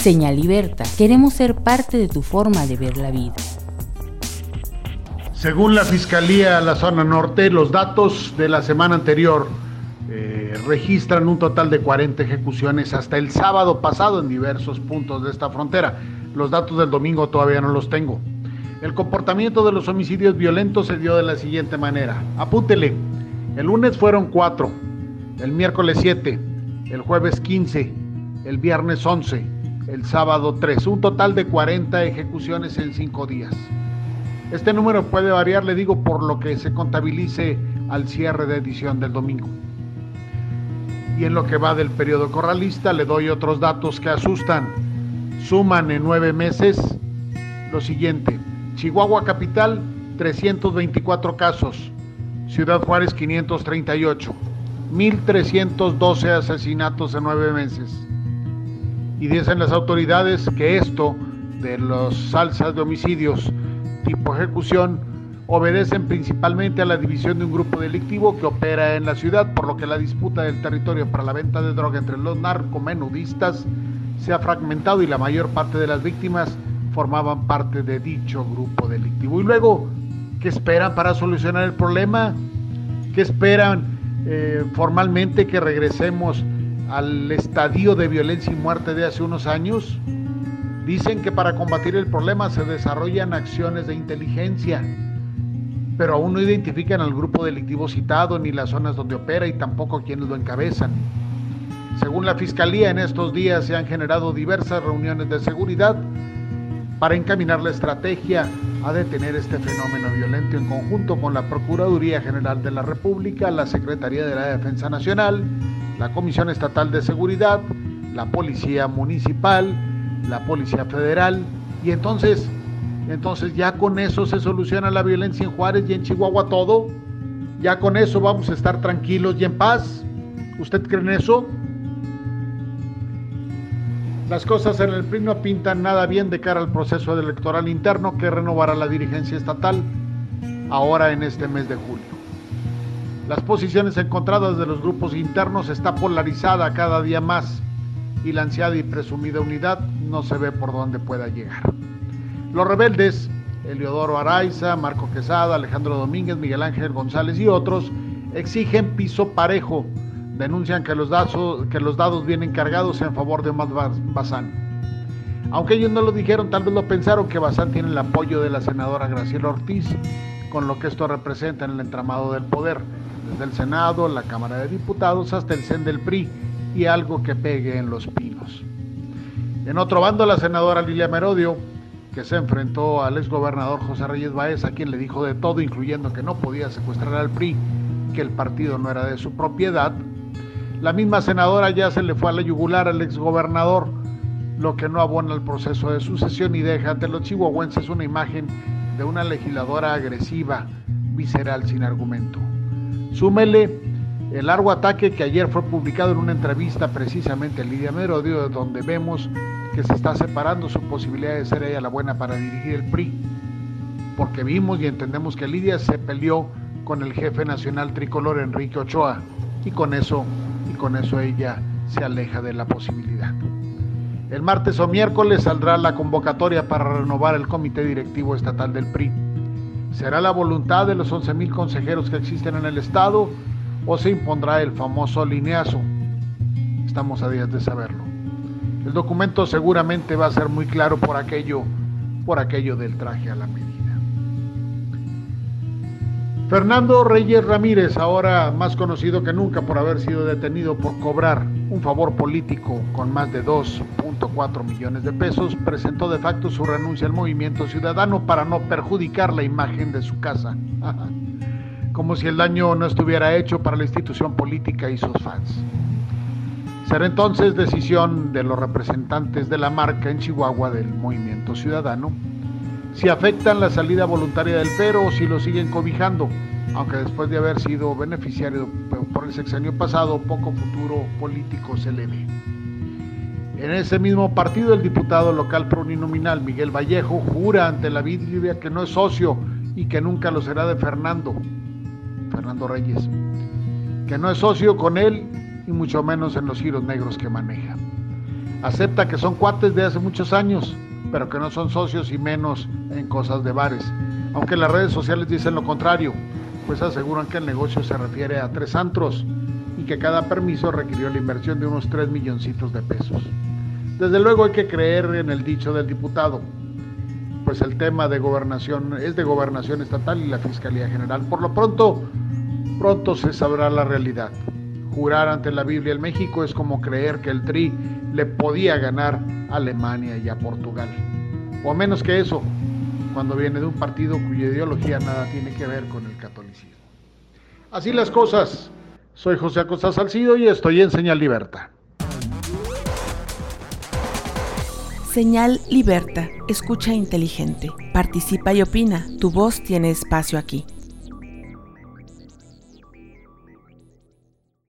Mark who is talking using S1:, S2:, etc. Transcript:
S1: Señal Liberta, queremos ser parte de tu forma de ver la vida.
S2: Según la Fiscalía de la Zona Norte, los datos de la semana anterior eh, registran un total de 40 ejecuciones hasta el sábado pasado en diversos puntos de esta frontera. Los datos del domingo todavía no los tengo. El comportamiento de los homicidios violentos se dio de la siguiente manera. Apúntele. El lunes fueron 4, el miércoles 7, el jueves 15, el viernes 11, el sábado 3, un total de 40 ejecuciones en 5 días. Este número puede variar, le digo, por lo que se contabilice al cierre de edición del domingo. Y en lo que va del periodo corralista, le doy otros datos que asustan. Suman en nueve meses lo siguiente. Chihuahua Capital, 324 casos. Ciudad Juárez, 538. 1.312 asesinatos en nueve meses. Y dicen las autoridades que esto de los salsas de homicidios tipo ejecución obedecen principalmente a la división de un grupo delictivo que opera en la ciudad, por lo que la disputa del territorio para la venta de droga entre los narcomenudistas se ha fragmentado y la mayor parte de las víctimas formaban parte de dicho grupo delictivo. Y luego, ¿qué esperan para solucionar el problema? ¿Qué esperan eh, formalmente que regresemos al estadio de violencia y muerte de hace unos años? Dicen que para combatir el problema se desarrollan acciones de inteligencia, pero aún no identifican al grupo delictivo citado ni las zonas donde opera y tampoco quienes lo encabezan. Según la Fiscalía, en estos días se han generado diversas reuniones de seguridad para encaminar la estrategia a detener este fenómeno violento en conjunto con la Procuraduría General de la República, la Secretaría de la Defensa Nacional, la Comisión Estatal de Seguridad, la Policía Municipal, la Policía Federal, y entonces, entonces ya con eso se soluciona la violencia en Juárez y en Chihuahua todo, ya con eso vamos a estar tranquilos y en paz. ¿Usted cree en eso? Las cosas en el PRI no pintan nada bien de cara al proceso electoral interno que renovará la dirigencia estatal ahora en este mes de julio. Las posiciones encontradas de los grupos internos está polarizada cada día más y la ansiada y presumida unidad no se ve por dónde pueda llegar. Los rebeldes, Eliodoro Araiza, Marco Quesada, Alejandro Domínguez, Miguel Ángel González y otros, exigen piso parejo. Denuncian que los, dados, vienen cargados en favor de Omar Bazán. Aunque ellos no lo dijeron, tal vez lo pensaron que Bazán tiene el apoyo de la senadora Graciela Ortiz, con lo que esto representa en el entramado del poder desde el Senado, la Cámara de Diputados hasta el CEN del PRI y algo que pegue en los pinos. En otro bando, la senadora Lilia Merodio, que se enfrentó al exgobernador José Reyes Baez, a quien le dijo de todo, incluyendo que no podía secuestrar al PRI, que el partido no era de su propiedad. La misma senadora ya se le fue a la yugular al exgobernador, lo que no abona el proceso de sucesión y deja ante los chihuahuenses una imagen de una legisladora agresiva, visceral, sin argumento. Súmele el largo ataque que ayer fue publicado en una entrevista precisamente en Lidia Merodio, donde vemos que se está separando su posibilidad de ser ella la buena para dirigir el PRI, porque vimos y entendemos que Lidia se peleó con el jefe nacional tricolor Enrique Ochoa y con eso y con eso ella se aleja de la posibilidad. El martes o miércoles saldrá la convocatoria para renovar el comité directivo estatal del PRI. ¿Será la voluntad de los 11.000 consejeros que existen en el Estado o se impondrá el famoso lineazo? Estamos a días de saberlo. El documento seguramente va a ser muy claro por aquello, por aquello del traje a la medida. Fernando Reyes Ramírez, ahora más conocido que nunca por haber sido detenido por cobrar un favor político con más de 2.4 millones de pesos, presentó de facto su renuncia al movimiento ciudadano para no perjudicar la imagen de su casa. Como si el daño no estuviera hecho para la institución política y sus fans. Será entonces decisión de los representantes de la marca en Chihuahua del movimiento ciudadano si afectan la salida voluntaria del Pero o si lo siguen cobijando, aunque después de haber sido beneficiario por el sexenio pasado, poco futuro político se le ve. En ese mismo partido, el diputado local plurinominal Miguel Vallejo jura ante la Biblia que no es socio y que nunca lo será de Fernando, Fernando Reyes, que no es socio con él y mucho menos en los giros negros que maneja. Acepta que son cuates de hace muchos años, pero que no son socios y menos en cosas de bares. Aunque las redes sociales dicen lo contrario, pues aseguran que el negocio se refiere a tres antros y que cada permiso requirió la inversión de unos 3 milloncitos de pesos. Desde luego hay que creer en el dicho del diputado, pues el tema de gobernación es de gobernación estatal y la Fiscalía General. Por lo pronto, pronto se sabrá la realidad. Jurar ante la Biblia en México es como creer que el TRI le podía ganar a Alemania y a Portugal. O menos que eso, cuando viene de un partido cuya ideología nada tiene que ver con el catolicismo. Así las cosas. Soy José Acosta Salcido y estoy en Señal Liberta.
S3: Señal Liberta, escucha inteligente, participa y opina, tu voz tiene espacio aquí.